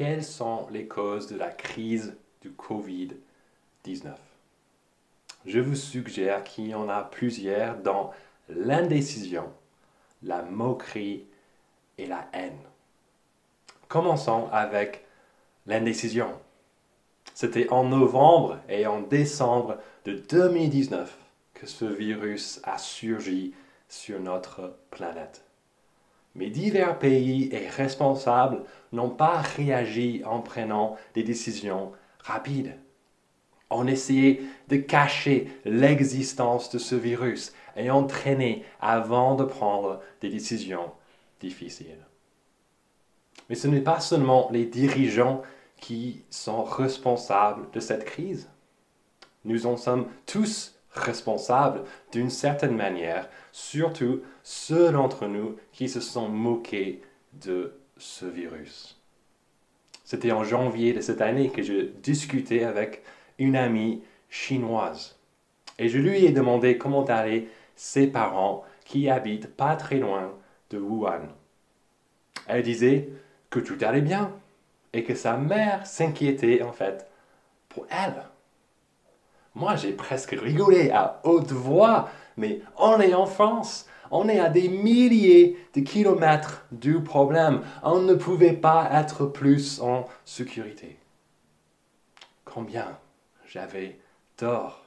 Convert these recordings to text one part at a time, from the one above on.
quelles sont les causes de la crise du Covid-19 Je vous suggère qu'il y en a plusieurs dans l'indécision, la moquerie et la haine. Commençons avec l'indécision. C'était en novembre et en décembre de 2019 que ce virus a surgi sur notre planète. Mais divers pays et responsables n'ont pas réagi en prenant des décisions rapides. On essayait de cacher l'existence de ce virus et on traînait avant de prendre des décisions difficiles. Mais ce n'est pas seulement les dirigeants qui sont responsables de cette crise. Nous en sommes tous responsables d'une certaine manière, surtout ceux d'entre nous qui se sont moqués de ce virus. C'était en janvier de cette année que je discutais avec une amie chinoise et je lui ai demandé comment allaient ses parents qui habitent pas très loin de Wuhan. Elle disait que tout allait bien et que sa mère s'inquiétait en fait pour elle. Moi, j'ai presque rigolé à haute voix, mais on est en France, on est à des milliers de kilomètres du problème, on ne pouvait pas être plus en sécurité. Combien j'avais tort.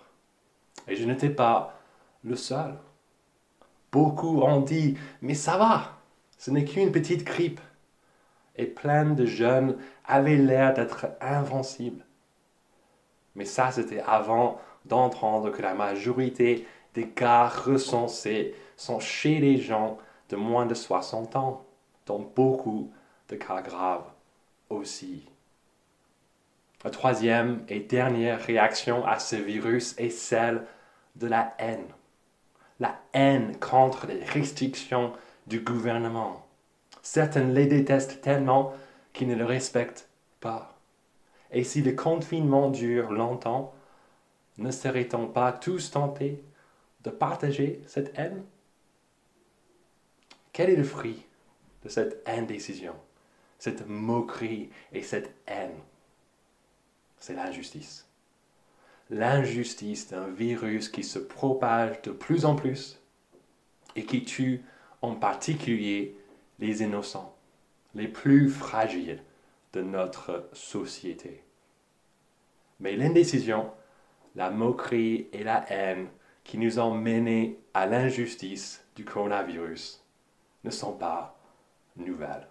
Et je n'étais pas le seul. Beaucoup ont dit, mais ça va, ce n'est qu'une petite grippe et plein de jeunes avaient l'air d'être invincibles. Mais ça, c'était avant d'entendre que la majorité des cas recensés sont chez les gens de moins de 60 ans, dont beaucoup de cas graves aussi. La troisième et dernière réaction à ce virus est celle de la haine. La haine contre les restrictions du gouvernement Certains les détestent tellement qu'ils ne le respectent pas. Et si le confinement dure longtemps, ne serait-on pas tous tentés de partager cette haine? Quel est le fruit de cette indécision, cette moquerie et cette haine? C'est l'injustice. L'injustice d'un virus qui se propage de plus en plus et qui tue en particulier les innocents, les plus fragiles de notre société. Mais l'indécision, la moquerie et la haine qui nous ont menés à l'injustice du coronavirus ne sont pas nouvelles.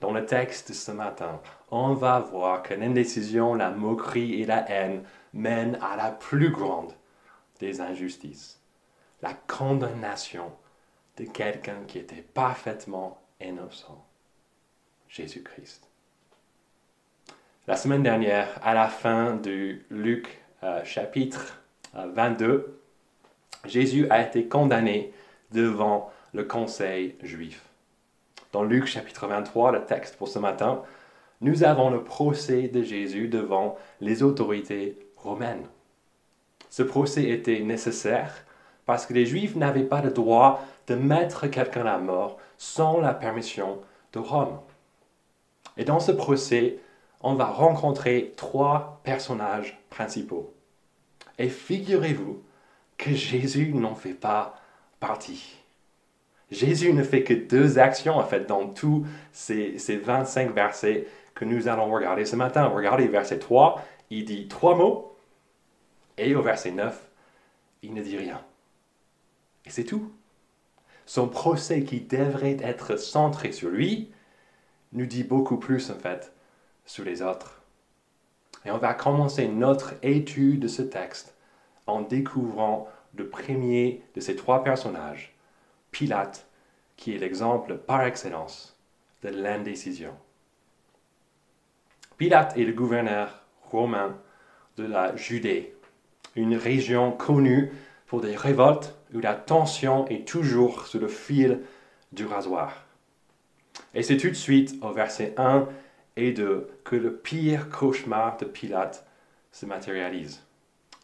Dans le texte de ce matin, on va voir que l'indécision, la moquerie et la haine mènent à la plus grande des injustices, la condamnation de quelqu'un qui était parfaitement innocent, Jésus-Christ. La semaine dernière, à la fin du Luc euh, chapitre 22, euh, Jésus a été condamné devant le conseil juif. Dans Luc chapitre 23, le texte pour ce matin, nous avons le procès de Jésus devant les autorités romaines. Ce procès était nécessaire parce que les Juifs n'avaient pas le droit de mettre quelqu'un à mort sans la permission de Rome. Et dans ce procès, on va rencontrer trois personnages principaux. Et figurez-vous que Jésus n'en fait pas partie. Jésus ne fait que deux actions, en fait, dans tous ces, ces 25 versets que nous allons regarder ce matin. Regardez verset 3, il dit trois mots, et au verset 9, il ne dit rien. Et c'est tout. Son procès qui devrait être centré sur lui nous dit beaucoup plus en fait sur les autres. Et on va commencer notre étude de ce texte en découvrant le premier de ces trois personnages, Pilate, qui est l'exemple par excellence de l'indécision. Pilate est le gouverneur romain de la Judée, une région connue pour des révoltes où la tension est toujours sur le fil du rasoir. Et c'est tout de suite au verset 1 et 2 que le pire cauchemar de Pilate se matérialise.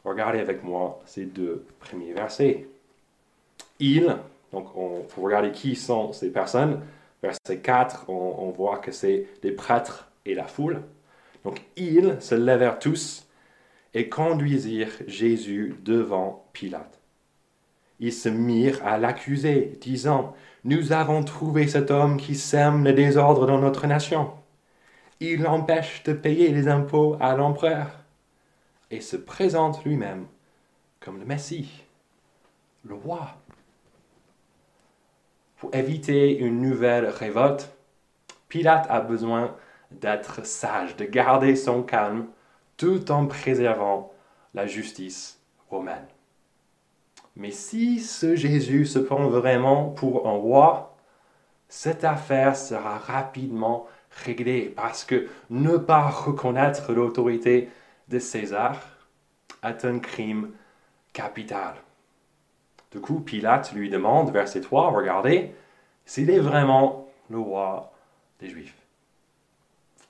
Regardez avec moi ces deux premiers versets. Il, donc on faut regarder qui sont ces personnes. Verset 4, on, on voit que c'est les prêtres et la foule. Donc ils se levèrent tous et conduisirent Jésus devant Pilate. Ils se mirent à l'accuser, disant, Nous avons trouvé cet homme qui sème le désordre dans notre nation. Il empêche de payer les impôts à l'empereur et se présente lui-même comme le Messie, le roi. Pour éviter une nouvelle révolte, Pilate a besoin d'être sage, de garder son calme tout en préservant la justice romaine. Mais si ce Jésus se prend vraiment pour un roi, cette affaire sera rapidement réglée parce que ne pas reconnaître l'autorité de César est un crime capital. Du coup, Pilate lui demande, verset 3, regardez, s'il est vraiment le roi des Juifs.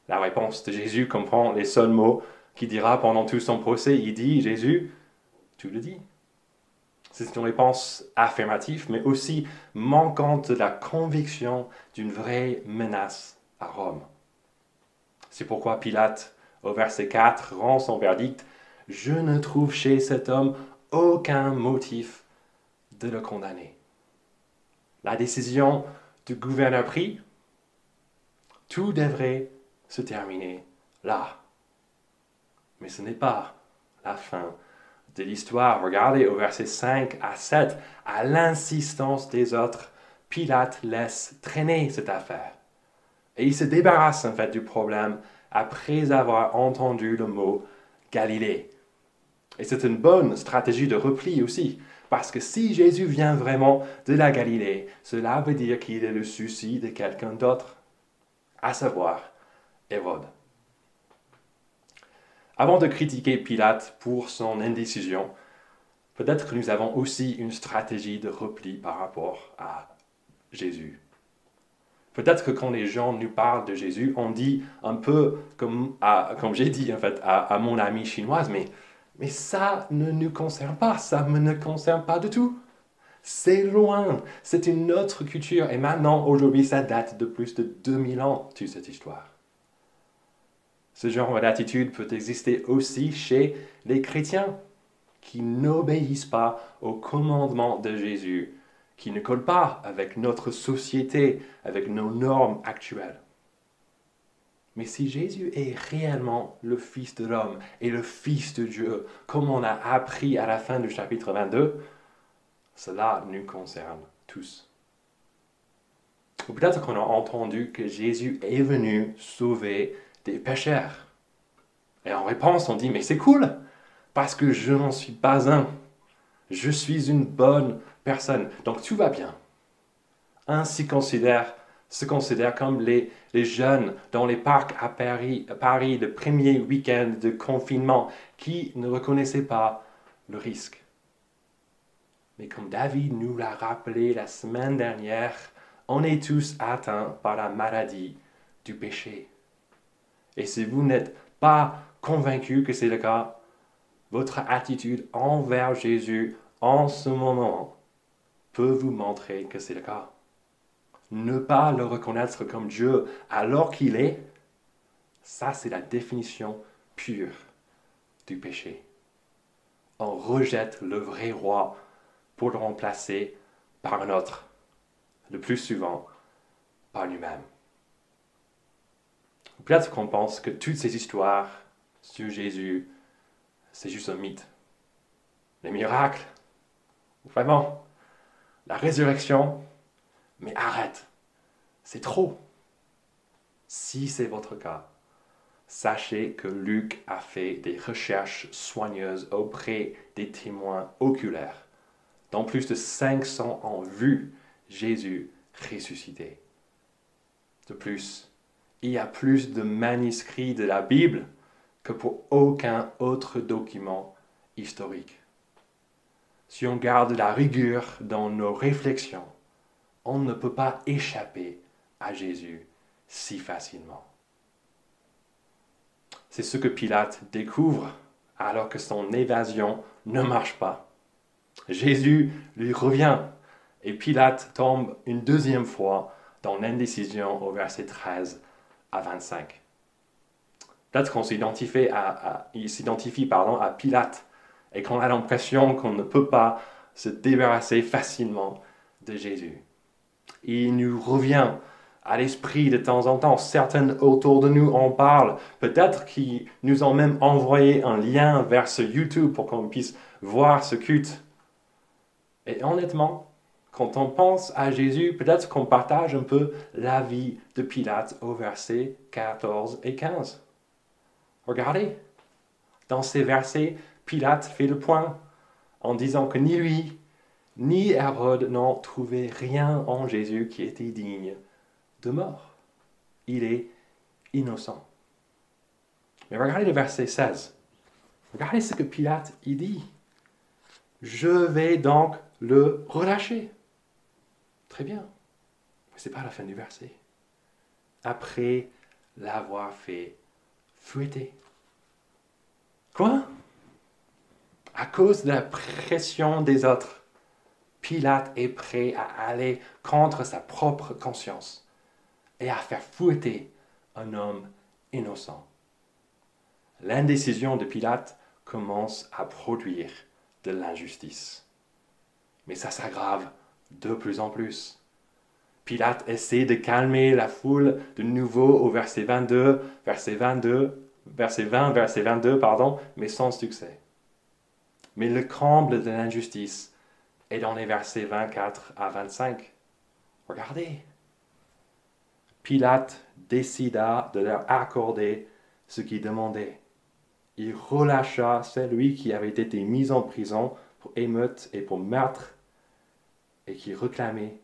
La réponse de Jésus comprend les seuls mots qu'il dira pendant tout son procès. Il dit, Jésus, tu le dis. C'est une réponse affirmative, mais aussi manquante de la conviction d'une vraie menace à Rome. C'est pourquoi Pilate, au verset 4, rend son verdict Je ne trouve chez cet homme aucun motif de le condamner. La décision du gouverneur prit, tout devrait se terminer là. Mais ce n'est pas la fin de l'histoire. Regardez au verset 5 à 7, à l'insistance des autres, Pilate laisse traîner cette affaire. Et il se débarrasse en fait du problème après avoir entendu le mot Galilée. Et c'est une bonne stratégie de repli aussi, parce que si Jésus vient vraiment de la Galilée, cela veut dire qu'il est le souci de quelqu'un d'autre, à savoir Hérode. Avant de critiquer Pilate pour son indécision, peut-être que nous avons aussi une stratégie de repli par rapport à Jésus. Peut-être que quand les gens nous parlent de Jésus, on dit un peu comme, j'ai dit en fait à, mon amie chinoise, mais mais ça ne nous concerne pas, ça ne me concerne pas du tout. C'est loin, c'est une autre culture. Et maintenant, aujourd'hui, ça date de plus de 2000 ans, toute cette histoire. Ce genre d'attitude peut exister aussi chez les chrétiens qui n'obéissent pas au commandement de Jésus, qui ne collent pas avec notre société, avec nos normes actuelles. Mais si Jésus est réellement le Fils de l'homme et le Fils de Dieu, comme on a appris à la fin du chapitre 22, cela nous concerne tous. Ou peut-être qu'on a entendu que Jésus est venu sauver des pécheurs. Et en réponse, on dit, mais c'est cool, parce que je n'en suis pas un. Je suis une bonne personne, donc tout va bien. Ainsi considère se considèrent comme les, jeunes dans les parcs à Paris, Paris le premier week-end de confinement qui ne reconnaissaient pas le risque. Mais comme David nous l'a rappelé la semaine dernière, on est tous atteints par la maladie du péché. Et si vous n'êtes pas convaincu que c'est le cas, votre attitude envers Jésus en ce moment peut vous montrer que c'est le cas ne pas le reconnaître comme Dieu alors qu'il est, ça c'est la définition pure du péché. On rejette le vrai roi pour le remplacer par un autre, le plus souvent par lui-même. Peut-être qu'on pense que toutes ces histoires sur Jésus, c'est juste un mythe. Les miracles, vraiment, la résurrection, mais arrête, c'est trop. Si c'est votre cas, sachez que Luc a fait des recherches soigneuses auprès des témoins oculaires, dont plus de 500 ont vu Jésus ressuscité. De plus, il y a plus de manuscrits de la Bible que pour aucun autre document historique. Si on garde la rigueur dans nos réflexions, on ne peut pas échapper à Jésus si facilement. C'est ce que Pilate découvre alors que son évasion ne marche pas. Jésus lui revient et Pilate tombe une deuxième fois dans l'indécision au verset 13 à 25. Peut-être qu'on s'identifie à, Pilate et qu'on a l'impression qu'on ne peut pas se débarrasser facilement de Jésus. Il nous revient à l'esprit de temps en temps. Certains autour de nous en parlent. Peut-être qu'ils nous ont même envoyé un lien vers ce YouTube pour qu'on puisse voir ce culte. Et honnêtement, quand on pense à Jésus, peut-être qu'on partage un peu la vie de Pilate au verset 14 et 15. Regardez, dans ces versets, Pilate fait le point en disant que ni lui, ni Hérode n'ont trouvé rien en Jésus qui était digne de mort. Il est innocent. Mais regardez le verset 16. Regardez ce que Pilate y dit. Je vais donc le relâcher. Très bien. Mais ce n'est pas la fin du verset. Après l'avoir fait fouetter. Quoi? À cause de la pression des autres, Pilate est prêt à aller contre sa propre conscience et à faire fouetter un homme innocent. L'indécision de Pilate commence à produire de l'injustice. Mais ça s'aggrave de plus en plus. Pilate essaie de calmer la foule de nouveau au verset 22, verset 22, verset 20, verset 22, pardon, mais sans succès. Mais le comble de l'injustice est dans les versets 24 à 25. Regardez, Pilate décida de leur accorder ce qu'ils demandaient. Il relâcha celui qui avait été mis en prison pour émeute et pour meurtre et qui réclamait,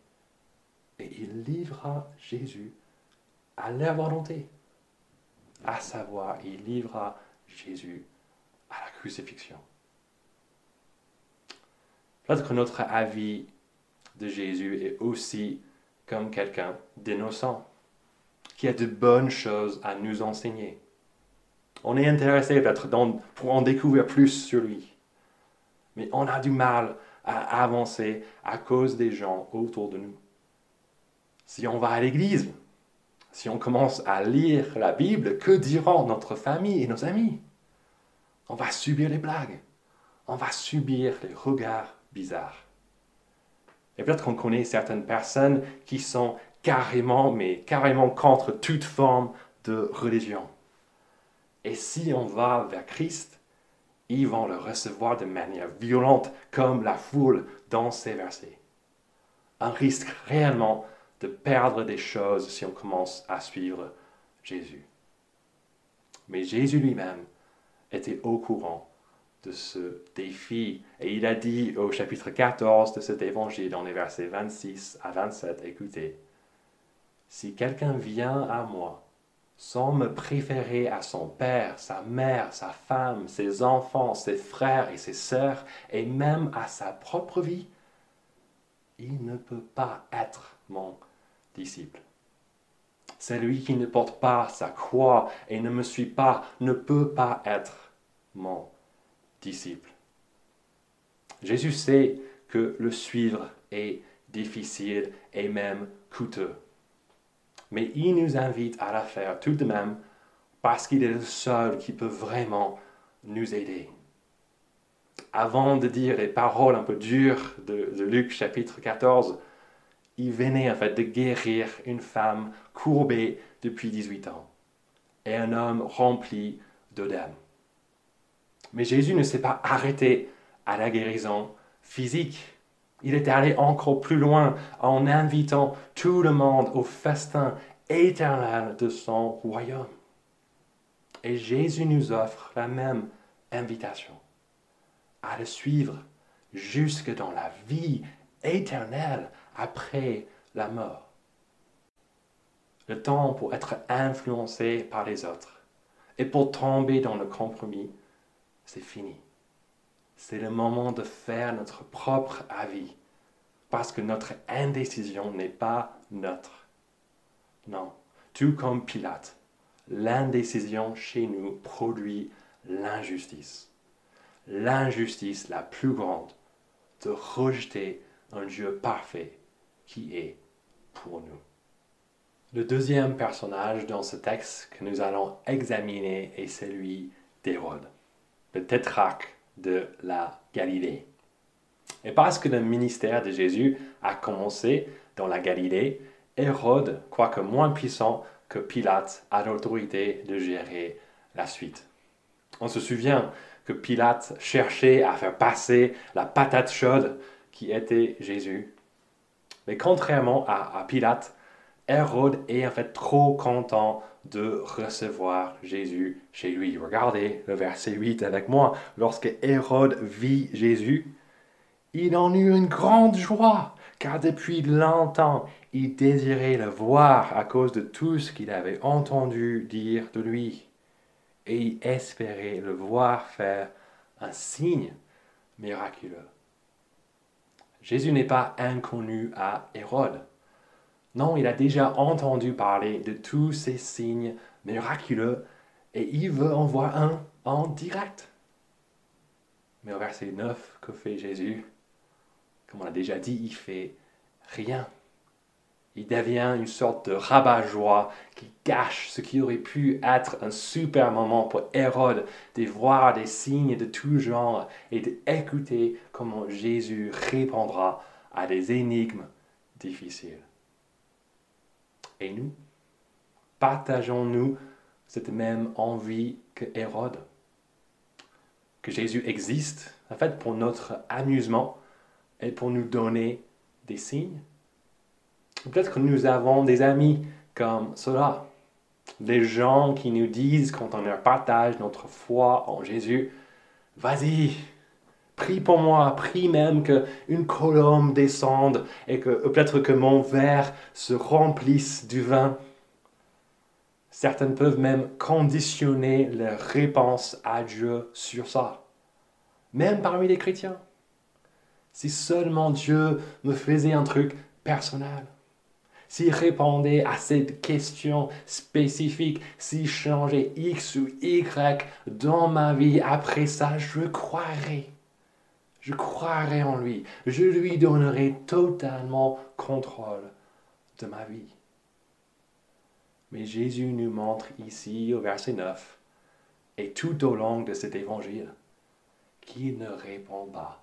et il livra Jésus à leur volonté. À savoir, il livra Jésus à la crucifixion. Peut-être que notre avis de Jésus est aussi comme quelqu'un d'innocent qui a de bonnes choses à nous enseigner. On est intéressé peut-être pour en découvrir plus sur lui. Mais on a du mal à avancer à cause des gens autour de nous. Si on va à l'église, si on commence à lire la Bible, que diront notre famille et nos amis? On va subir les blagues, on va subir les regards bizarres. Et peut-être qu'on connaît certaines personnes qui sont carrément, mais carrément contre toute forme de religion. Et si on va vers Christ, ils vont le recevoir de manière violente, comme la foule dans ces versets. Un risque réellement de perdre des choses si on commence à suivre Jésus. Mais Jésus lui-même était au courant de ce défi. Et il a dit au chapitre 14 de cet évangile, dans les versets 26 à 27, écoutez, si quelqu'un vient à moi sans me préférer à son père, sa mère, sa femme, ses enfants, ses frères et ses sœurs, et même à sa propre vie, il ne peut pas être mon disciple. Celui qui ne porte pas sa croix et ne me suit pas ne peut pas être mon disciple. Jésus sait que le suivre est difficile et même coûteux mais il nous invite à la faire tout de même parce qu'il est le seul qui peut vraiment nous aider. Avant de dire les paroles un peu dures de, Luc chapitre 14, il venait en fait de guérir une femme courbée depuis 18 ans et un homme rempli d'œdème. Mais Jésus ne s'est pas arrêté à la guérison physique. Il est allé encore plus loin en invitant tout le monde au festin éternel de son royaume. Et Jésus nous offre la même invitation à le suivre jusque dans la vie éternelle après la mort. Le temps pour être influencé par les autres et pour tomber dans le compromis, c'est fini c'est le moment de faire notre propre avis, parce que notre indécision n'est pas neutre. Non, tout comme Pilate, l'indécision chez nous produit l'injustice. L'injustice la plus grande de rejeter un Dieu parfait est pour nous. Le deuxième personnage dans ce texte que nous allons examiner est celui d'Hérode, le tétrarque de la Galilée. Et parce que le ministère de Jésus a commencé dans la Galilée, Hérode, quoique moins puissant que Pilate, a l'autorité de gérer la suite. On se souvient que Pilate cherchait à faire passer la patate chaude qui était Jésus. Mais contrairement à, Pilate, Hérode est en fait trop content de recevoir Jésus chez lui. Regardez le verset 8 avec moi. Lorsque Hérode vit Jésus, il en eut une grande joie, car depuis longtemps il désirait le voir à cause de tout ce qu'il avait entendu dire de lui. Et il espérait le voir faire un signe miraculeux. Jésus n'est pas inconnu à Hérode. Non, il a déjà entendu parler de tous ces signes miraculeux et il veut en voir un en direct. Mais au verset 9, que fait Jésus? Comme on l'a déjà dit, il fait rien. Il devient une sorte de rabat-joie qui cache ce qui aurait pu être un super moment pour Hérode de voir des signes de tout genre et d'écouter comment Jésus répondra à des énigmes difficiles. Et nous, partageons-nous cette même envie que Hérode? Que Jésus existe, en fait, pour notre amusement et pour nous donner des signes? Peut-être que nous avons des amis comme cela, des gens qui nous disent quand on leur partage notre foi en Jésus, vas-y, prie pour moi, prie même qu'une colombe descende et que peut-être que mon verre se remplisse du vin. Certaines peuvent même conditionner leur réponse à Dieu sur ça, même parmi les chrétiens. Si seulement Dieu me faisait un truc personnel s'il répondait à cette question spécifique, s'il changeait X ou Y dans ma vie, après ça, je croirais. Je croirais en lui. Je lui donnerai totalement contrôle de ma vie. Mais Jésus nous montre ici au verset 9 et tout au long de cet évangile qu'il ne répond pas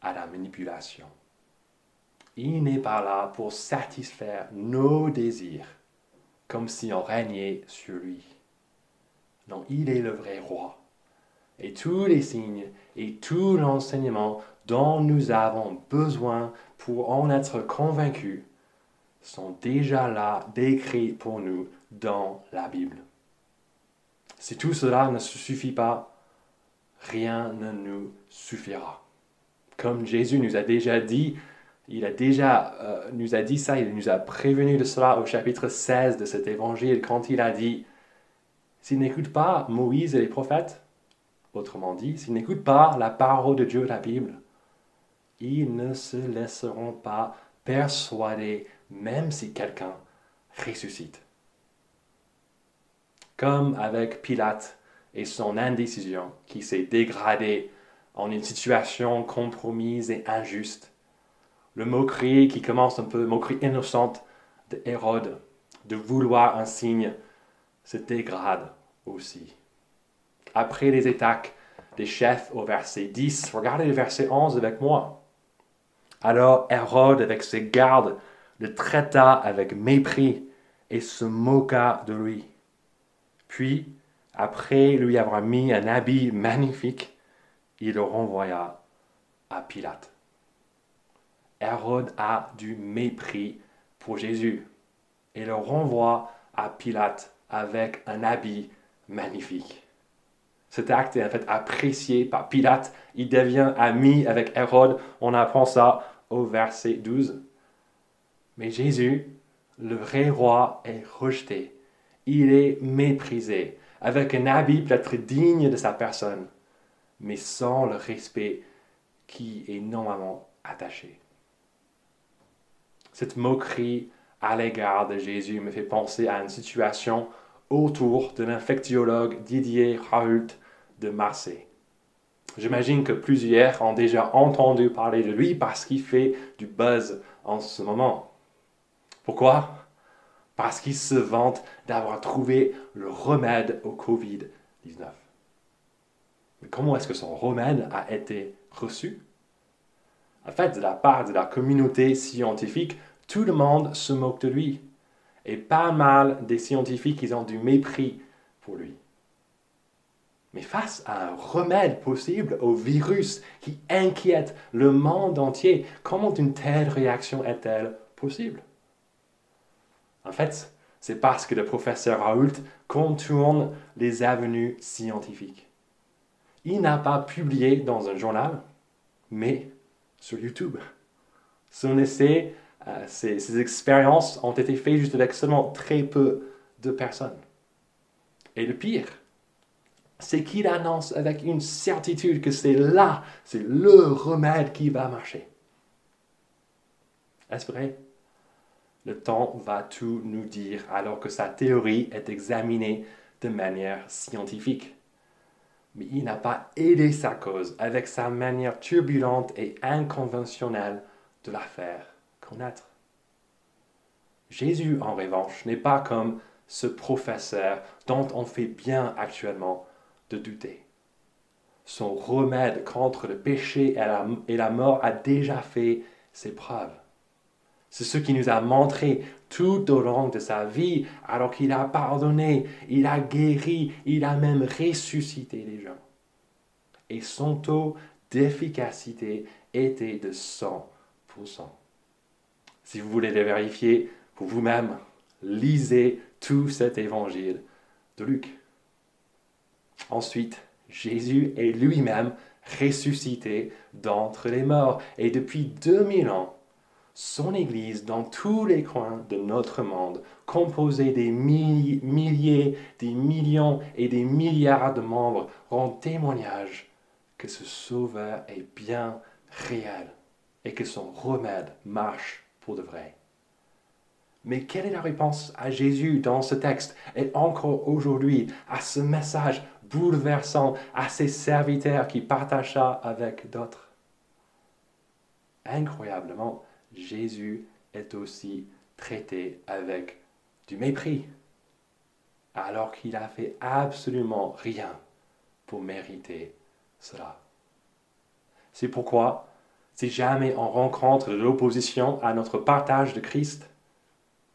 à la manipulation. Il n'est pas là pour satisfaire nos désirs, comme si on régnait sur lui. Non, il est le vrai roi. Et tous les signes et tout l'enseignement dont nous avons besoin pour en être convaincus sont déjà là, décrits pour nous dans la Bible. Si tout cela ne suffit pas, rien ne nous suffira. Comme Jésus nous a déjà dit il a déjà euh, nous a dit ça, il nous a prévenu de cela au chapitre 16 de cet évangile quand il a dit, s'ils n'écoutent pas Moïse et les prophètes, autrement dit, s'ils n'écoutent pas la parole de Dieu, la Bible, ils ne se laisseront pas persuader même si quelqu'un ressuscite. Comme avec Pilate et son indécision qui s'est dégradé en une situation compromise et injuste le moquerie qui commence un peu, moquerie innocente de Hérode, de vouloir un signe, se dégrade aussi. Après les attaques des chefs au verset 10, regardez le verset 11 avec moi. Alors Hérode, avec ses gardes, le traita avec mépris et se moqua de lui. Puis, après lui avoir mis un habit magnifique, il le renvoya à Pilate. Hérode a du mépris pour Jésus et le renvoie à Pilate avec un habit magnifique. Cet acte est en fait apprécié par Pilate. Il devient ami avec Hérode. On apprend ça au verset 12. Mais Jésus, le vrai roi, est rejeté. Il est méprisé, avec un habit peut-être digne de sa personne, mais sans le respect qui est normalement attaché. Cette moquerie à l'égard de Jésus me fait penser à une situation autour de l'infectiologue Didier Raoult de Marseille. J'imagine que plusieurs ont déjà entendu parler de lui parce qu'il fait du buzz en ce moment. Pourquoi? Parce qu'il se vante d'avoir trouvé le remède au Covid-19. Mais comment est-ce que son remède a été reçu? En fait, de la part de la communauté scientifique, tout le monde se moque de lui. Et pas mal des scientifiques, ils ont du mépris pour lui. Mais face à un remède possible au virus qui inquiète le monde entier, comment une telle réaction est-elle possible? En fait, c'est parce que le professeur Raoult contourne les avenues scientifiques. Il n'a pas publié dans un journal, mais sur YouTube. Son essai, euh, ses expériences ont été faites juste avec seulement très peu de personnes. Et le pire, c'est qu'il annonce avec une certitude que c'est là, c'est le remède qui va marcher. Est-ce vrai? Le temps va tout nous dire alors que sa théorie est examinée de manière scientifique. Mais il n'a pas aidé sa cause avec sa manière turbulente et inconventionnelle de la faire Jésus, en revanche, n'est pas comme ce professeur dont on fait bien actuellement de douter. Son remède contre le péché et la, mort a déjà fait ses preuves. C'est ce qui nous a montré tout au long de sa vie, alors qu'il a pardonné, il a guéri, il a même ressuscité les gens. Et son taux d'efficacité était de 100%. Si vous voulez le vérifier pour vous-même, lisez tout cet évangile de Luc. Ensuite, Jésus est lui-même ressuscité d'entre les morts. Et depuis 2000 ans, son Église, dans tous les coins de notre monde, composée des milliers, des millions et des milliards de membres, rend témoignage que ce Sauveur est bien réel et que son remède marche de vrai. Mais quelle est la réponse à Jésus dans ce texte? Et encore aujourd'hui à ce message bouleversant à ses serviteurs qui partagent ça avec d'autres. Incroyablement, Jésus est aussi traité avec du mépris, alors qu'il a fait absolument rien pour mériter cela. C'est pourquoi, si jamais on rencontre de l'opposition à notre partage de Christ,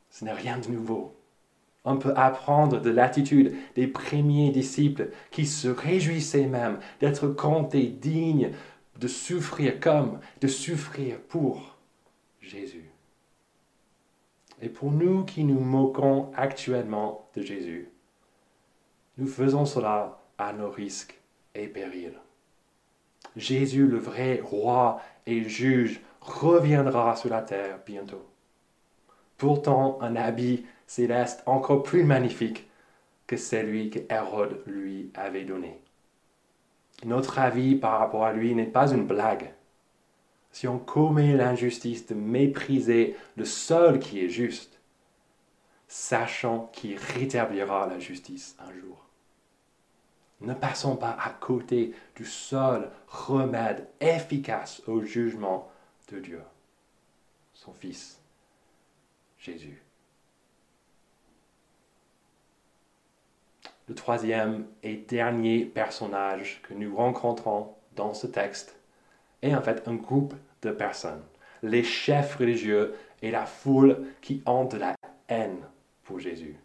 ce n'est rien de nouveau. On peut apprendre de l'attitude des premiers disciples qui se réjouissaient même d'être comptés dignes de souffrir comme, de souffrir pour Jésus. Et pour nous qui nous moquons actuellement de Jésus, nous faisons cela à nos risques et périls. Jésus, le vrai roi et juge, reviendra sur la terre bientôt. Pourtant, un habit céleste encore plus magnifique que celui que Hérode lui avait donné. Notre avis par rapport à lui n'est pas une blague. Si on commet l'injustice de mépriser le seul qui est juste, sachant qu'il rétablira la justice un jour. Ne passons pas à côté du seul remède efficace au jugement de Dieu, son Fils, Jésus. le troisième et dernier personnage que nous rencontrons dans ce texte est en fait un groupe de personnes, les chefs religieux et la foule qui ont de la haine pour Jésus.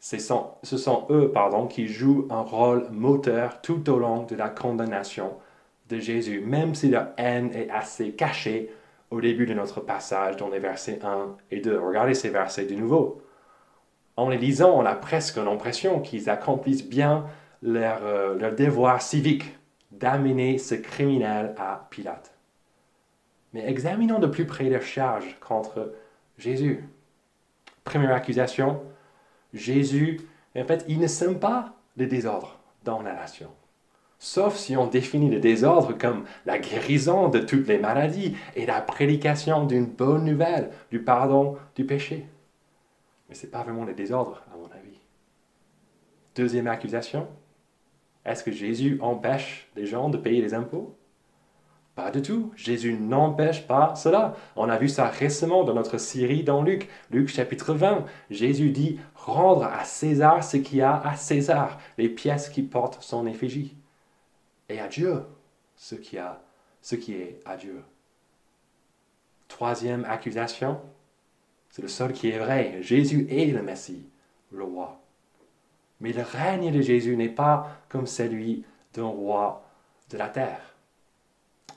Ce sont, eux pardon, qui jouent un rôle moteur tout au long de la condamnation de Jésus, même si leur haine est assez cachée au début de notre passage dans les versets 1 et 2. Regardez ces versets de nouveau en les lisant, on a presque l'impression qu'ils accomplissent bien leur, euh, leur devoir civique d'amener ce criminel à Pilate. Mais examinons de plus près leurs charges contre Jésus. Première accusation, Jésus, en fait, il ne sème pas le désordre dans la nation. Sauf si on définit le désordre comme la guérison de toutes les maladies et la prédication d'une bonne nouvelle, du pardon du péché. Mais ce n'est pas vraiment le désordre, à mon avis. Deuxième accusation, est-ce que Jésus empêche les gens de payer les impôts? Pas tout. Jésus n'empêche pas cela. On a vu ça récemment dans notre série dans Luc. Luc chapitre 20. Jésus dit rendre à César ce qui a à César, les pièces qui portent son effigie. Et à Dieu ce qui, a, ce qui est à Dieu. Troisième accusation, c'est le seul qui est vrai. Jésus est le Messie, le roi. Mais le règne de Jésus n'est pas comme celui d'un roi de la terre.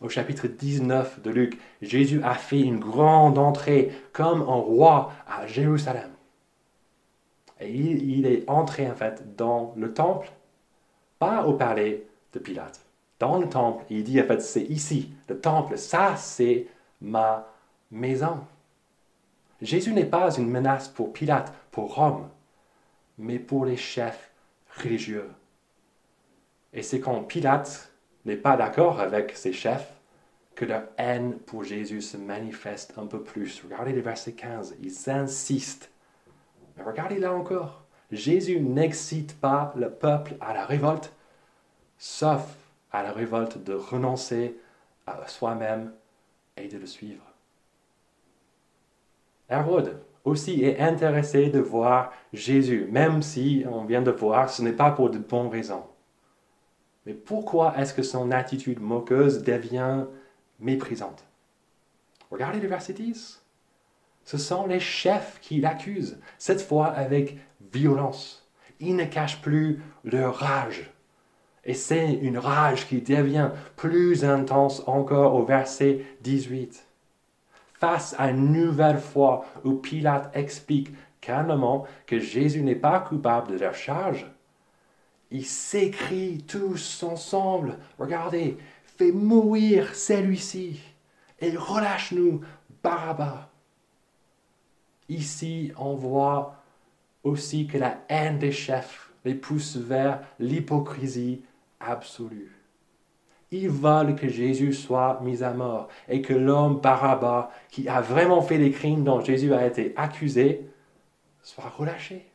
Au chapitre 19 de Luc, Jésus a fait une grande entrée comme un roi à Jérusalem. Et il, est entré en fait dans le temple, pas au palais de Pilate. Dans le temple, il dit en fait c'est ici, le temple, ça c'est ma maison. Jésus n'est pas une menace pour Pilate, pour Rome, mais pour les chefs religieux. Et c'est quand Pilate n'est pas d'accord avec ses chefs que leur haine pour Jésus se manifeste un peu plus. Regardez le verset 15, ils insistent. Mais regardez là encore, Jésus n'excite pas le peuple à la révolte, sauf à la révolte de renoncer à soi-même et de le suivre. Hérode aussi est intéressé de voir Jésus, même si on vient de voir, ce n'est pas pour de bonnes raisons. Mais pourquoi est-ce que son attitude moqueuse devient méprisante Regardez le verset 10. Ce sont les chefs qui l'accusent, cette fois avec violence. Ils ne cachent plus leur rage. Et c'est une rage qui devient plus intense encore au verset 18. Face à une nouvelle fois où Pilate explique calmement que Jésus n'est pas coupable de leur charge, ils s'écrient tous ensemble, regardez, mourir celui-ci et relâche-nous Barabbas. Ici, on voit aussi que la haine des chefs les pousse vers l'hypocrisie absolue. Ils veulent que Jésus soit mis à mort et que l'homme Barabbas, qui a vraiment fait les crimes dont Jésus a été accusé, soit relâché.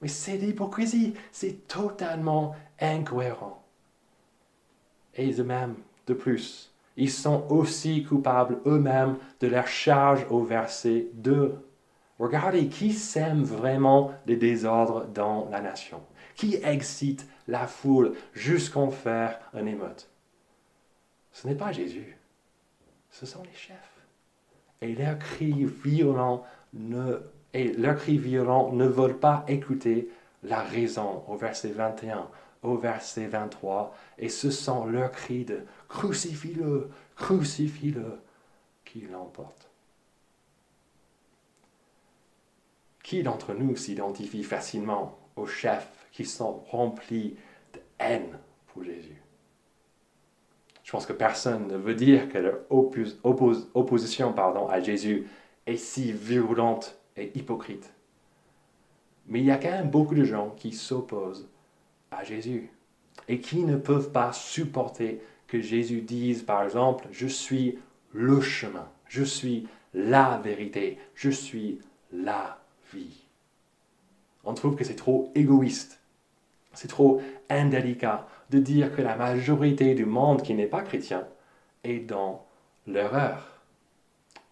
Mais c'est l'hypocrisie, c'est totalement incohérent. Et de même, de plus, ils sont aussi coupables eux-mêmes de leur charge au verset 2. Regardez qui sème vraiment les désordres dans la nation, qui excite la foule jusqu'en faire un émeute? Ce n'est pas Jésus, ce sont les chefs. Et leurs cris ne et leurs cris violents ne veulent pas écouter la raison au verset 21, au verset 23, et ce sont leurs cris de crucifie-le, crucifie-le qui l'emportent. Qui d'entre nous s'identifie facilement aux chefs qui sont remplis de haine pour Jésus? Je pense que personne ne veut dire que leur opposition pardon, à Jésus est si virulente et hypocrite. Mais il y a quand même beaucoup de gens qui s'opposent à Jésus et qui ne peuvent pas supporter que Jésus dise, par exemple, je suis le chemin, je suis la vérité, je suis la vie. On trouve que c'est trop égoïste, c'est trop indélicat de dire que la majorité du monde qui n'est pas chrétien est dans l'erreur.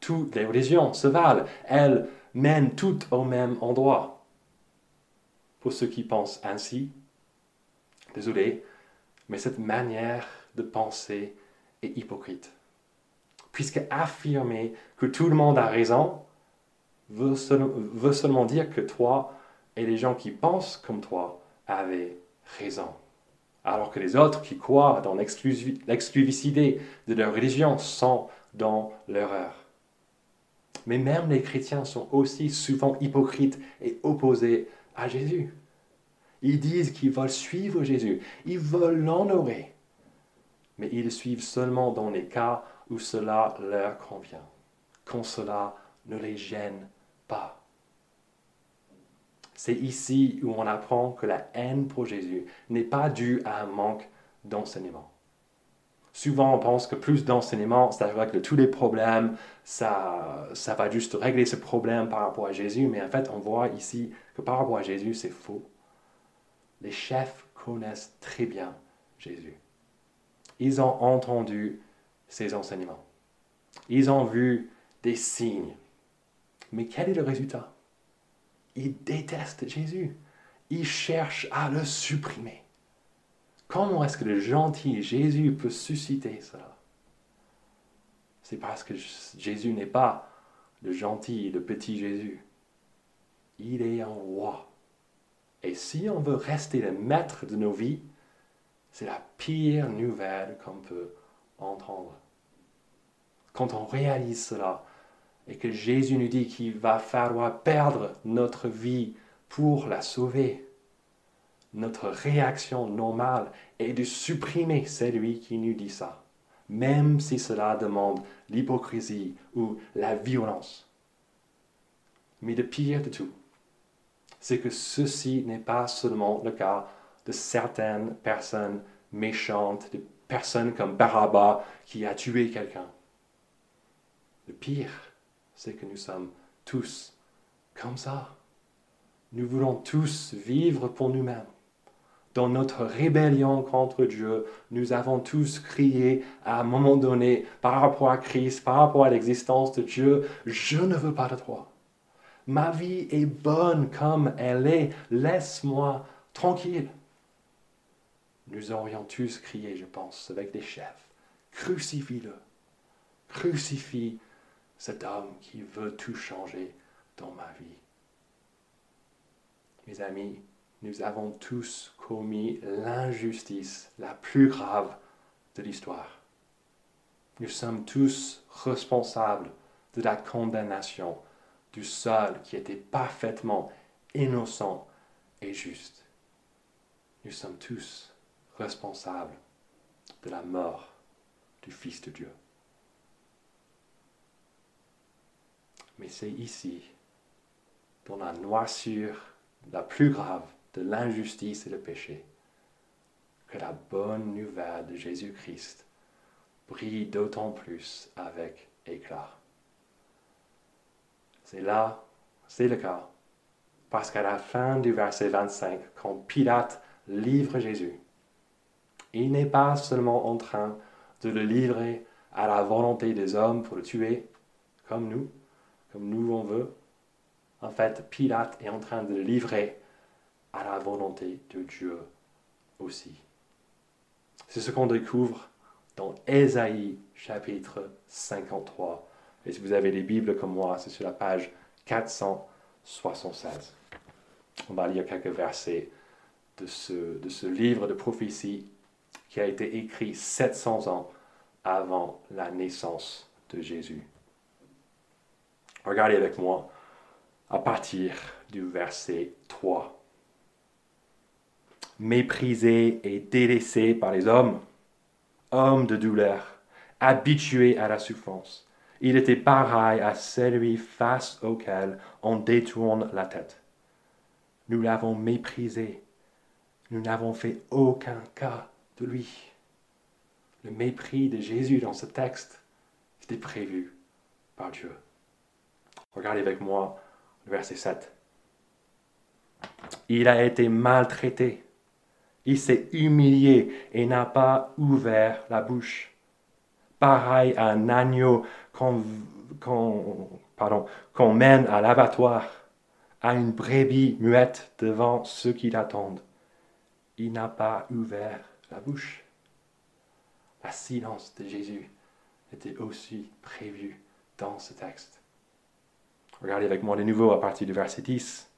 Toutes les religions se valent, elles mènent toutes au même endroit. Pour ceux qui pensent ainsi, désolé, mais cette manière de penser est hypocrite. Puisque affirmer que tout le monde a raison veut, seulement dire que toi et les gens qui pensent comme toi avaient raison. Alors que les autres qui croient dans l'exclusivité de leur religion sont dans l'erreur. Mais même les chrétiens sont aussi souvent hypocrites et opposés à Jésus. Ils disent qu'ils veulent suivre Jésus, ils veulent l'honorer, mais ils le suivent seulement dans les cas où cela leur convient, quand cela ne les gêne pas. C'est ici où on apprend que la haine pour Jésus n'est pas due à un manque d'enseignement. Souvent, on pense que plus d'enseignement, ça que tous les problèmes, ça, ça va juste régler ce problème par rapport à Jésus. Mais en fait, on voit ici que par rapport à Jésus, c'est faux. Les chefs connaissent très bien Jésus. Ils ont entendu ses enseignements. Ils ont vu des signes. Mais quel est le résultat? Ils détestent Jésus. Ils cherchent à le supprimer. Comment est-ce que le gentil Jésus peut susciter cela? C'est parce que Jésus n'est pas le gentil, le petit Jésus. Il est un roi. Et si on veut rester le maître de nos vies, c'est la pire nouvelle qu'on peut entendre. Quand on réalise cela et que Jésus nous dit qu'il va falloir perdre notre vie pour la sauver, notre réaction normale est de supprimer celui qui nous dit ça, même si cela demande l'hypocrisie ou la violence. Mais le pire de tout, c'est que ceci n'est pas seulement le cas de certaines personnes méchantes, de personnes comme Barabbas qui a tué quelqu'un. Le pire, c'est que nous sommes tous comme ça. Nous voulons tous vivre pour nous-mêmes. Dans notre rébellion contre Dieu, nous avons tous crié à un moment donné par rapport à Christ, par rapport à l'existence de Dieu, je ne veux pas de toi. Ma vie est bonne comme elle est. Laisse-moi tranquille. Nous aurions tous crié, je pense, avec des chefs. Crucifie-le. Crucifie cet homme qui veut tout changer dans ma vie. Mes amis, nous avons tous commis l'injustice la plus grave de l'histoire. Nous sommes tous responsables de la condamnation du seul qui était parfaitement innocent et juste. Nous sommes tous responsables de la mort du Fils de Dieu. Mais c'est ici, dans la noirceur la plus grave de l'injustice et le péché, que la bonne nouvelle de Jésus-Christ brille d'autant plus avec éclat. C'est là, c'est le cas. Parce qu'à la fin du verset 25, quand Pilate livre Jésus, il n'est pas seulement en train de le livrer à la volonté des hommes pour le tuer, comme nous, comme nous on veut. En fait, Pilate est en train de le livrer à la volonté de Dieu aussi. C'est ce qu'on découvre dans Ésaïe chapitre 53, et si vous avez des Bibles comme moi, c'est sur la page 476. On va lire quelques versets de ce, de ce livre de prophétie qui a été écrit 700 ans avant la naissance de Jésus. Regardez avec moi à partir du verset 3. Méprisé et délaissé par les hommes, homme de douleur, habitué à la souffrance il était pareil à celui face auquel on détourne la tête. Nous l'avons méprisé. Nous n'avons fait aucun cas de lui. Le mépris de Jésus dans ce texte était prévu par Dieu. Regardez avec moi le verset 7. Il a été maltraité. Il s'est humilié et n'a pas ouvert la bouche pareil à un agneau qu'on mène à l'abattoir, à une brebis muette devant ceux qui l'attendent. Il n'a pas ouvert la bouche. La silence de Jésus était aussi prévu dans ce texte. Regardez avec moi de nouveau à partir du verset 10.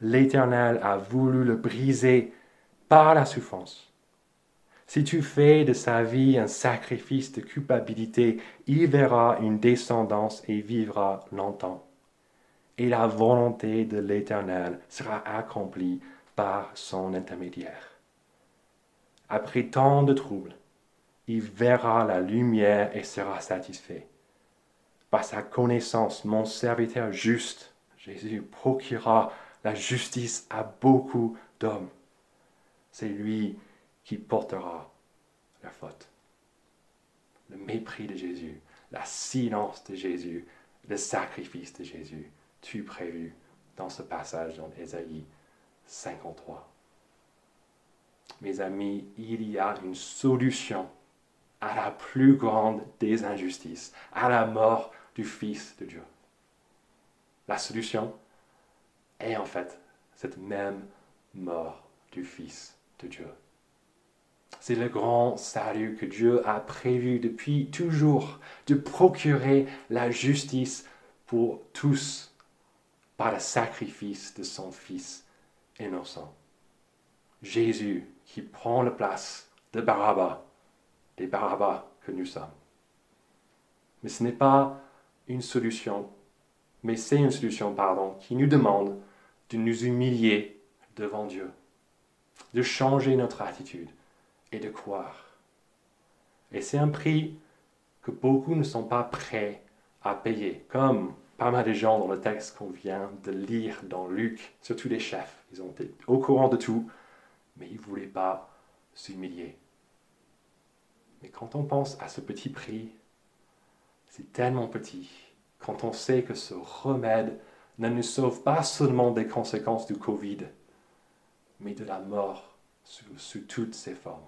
L'Éternel a voulu le briser par la souffrance si tu fais de sa vie un sacrifice de culpabilité, il verra une descendance et vivra longtemps. Et la volonté de l'Éternel sera accomplie par son intermédiaire. Après tant de troubles, il verra la lumière et sera satisfait. Par sa connaissance, mon serviteur juste, Jésus, procurera la justice à beaucoup d'hommes. C'est lui qui portera la faute. Le mépris de Jésus, la silence de Jésus, le sacrifice de Jésus, tu prévu dans ce passage dans Ésaïe 53. Mes amis, il y a une solution à la plus grande des injustices, à la mort du Fils de Dieu. La solution est en fait cette même mort du Fils de Dieu. C'est le grand salut que Dieu a prévu depuis toujours de procurer la justice pour tous par le sacrifice de son Fils innocent. Jésus qui prend la place de Barabbas, des Barabbas que nous sommes. Mais ce n'est pas une solution, mais c'est une solution, pardon, qui nous demande de nous humilier devant Dieu, de changer notre attitude et de croire. Et c'est un prix que beaucoup ne sont pas prêts à payer, comme pas mal de gens dans le texte qu'on vient de lire dans Luc, surtout les chefs. Ils ont été au courant de tout, mais ils ne voulaient pas s'humilier. Mais quand on pense à ce petit prix, c'est tellement petit, quand on sait que ce remède ne nous sauve pas seulement des conséquences du Covid, mais de la mort sous, sous toutes ses formes.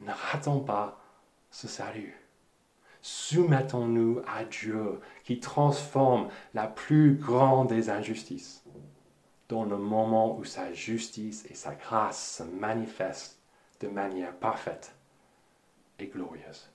Ne ratons pas ce salut. Soumettons-nous à Dieu qui transforme la plus grande des injustices dans le moment où sa justice et sa grâce se manifestent de manière parfaite et glorieuse.